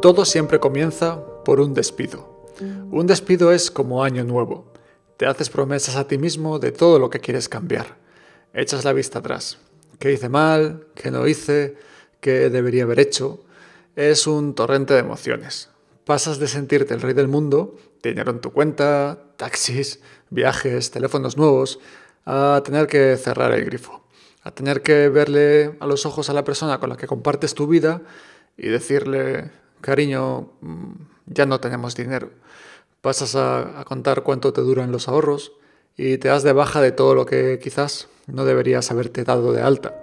Todo siempre comienza por un despido. Un despido es como año nuevo. Te haces promesas a ti mismo de todo lo que quieres cambiar. Echas la vista atrás. ¿Qué hice mal? ¿Qué no hice? ¿Qué debería haber hecho? Es un torrente de emociones. Pasas de sentirte el rey del mundo, dinero en tu cuenta, taxis, viajes, teléfonos nuevos, a tener que cerrar el grifo, a tener que verle a los ojos a la persona con la que compartes tu vida y decirle, cariño, mm, ya no tenemos dinero. Pasas a, contar cuánto te duran los ahorros y te das de baja de todo lo que quizás no deberías haberte dado de alta.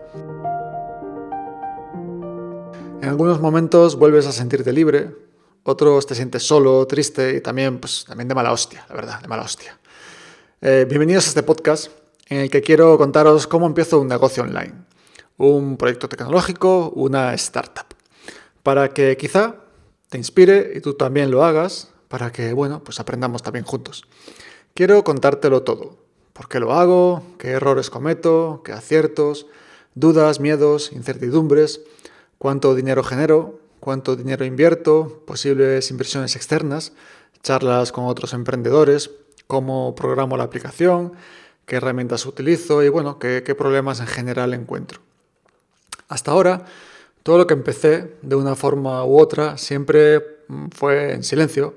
En algunos momentos vuelves a sentirte libre, otros te sientes solo, triste y también, pues, también de mala hostia, la verdad, de mala hostia. Eh, bienvenidos a este podcast en el que quiero contaros cómo empiezo un negocio online, un proyecto tecnológico, una startup, para que quizá te inspire y tú también lo hagas para que, bueno, pues aprendamos también juntos. Quiero contártelo todo. ¿Por qué lo hago? ¿Qué errores cometo? ¿Qué aciertos? ¿Dudas, miedos, incertidumbres? ¿Cuánto dinero genero? ¿Cuánto dinero invierto? ¿Posibles inversiones externas? Charlas con otros emprendedores? ¿Cómo programo la aplicación? ¿Qué herramientas utilizo? Y bueno, qué, qué problemas en general encuentro. Hasta ahora todo lo que empecé, de una forma u otra, siempre mm, fue en silencio,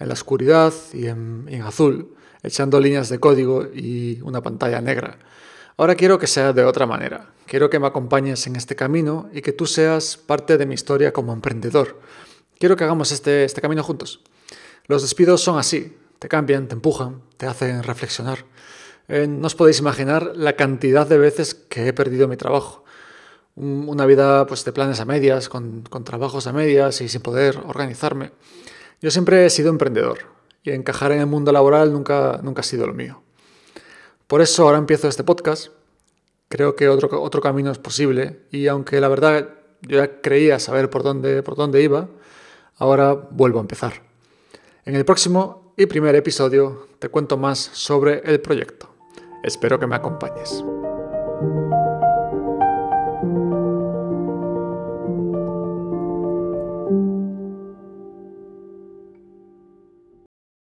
en la oscuridad y en, azul, echando líneas de código y una pantalla negra. Ahora quiero que sea de otra manera. Quiero que me acompañes en este camino y que tú seas parte de mi historia como emprendedor. Quiero que hagamos este, este camino juntos. Los despidos son así. Te cambian, te empujan, te hacen reflexionar. Eh, no os podéis imaginar la cantidad de veces que he perdido mi trabajo una vida pues, de planes a medias, con, trabajos a medias y sin poder organizarme. Yo siempre he sido emprendedor y encajar en el mundo laboral nunca, nunca ha sido lo mío. Por eso ahora empiezo este podcast. Creo que otro, otro camino es posible y aunque la verdad yo ya creía saber por dónde, por dónde iba, ahora vuelvo a empezar. En el próximo y primer episodio te cuento más sobre el proyecto. Espero que me acompañes.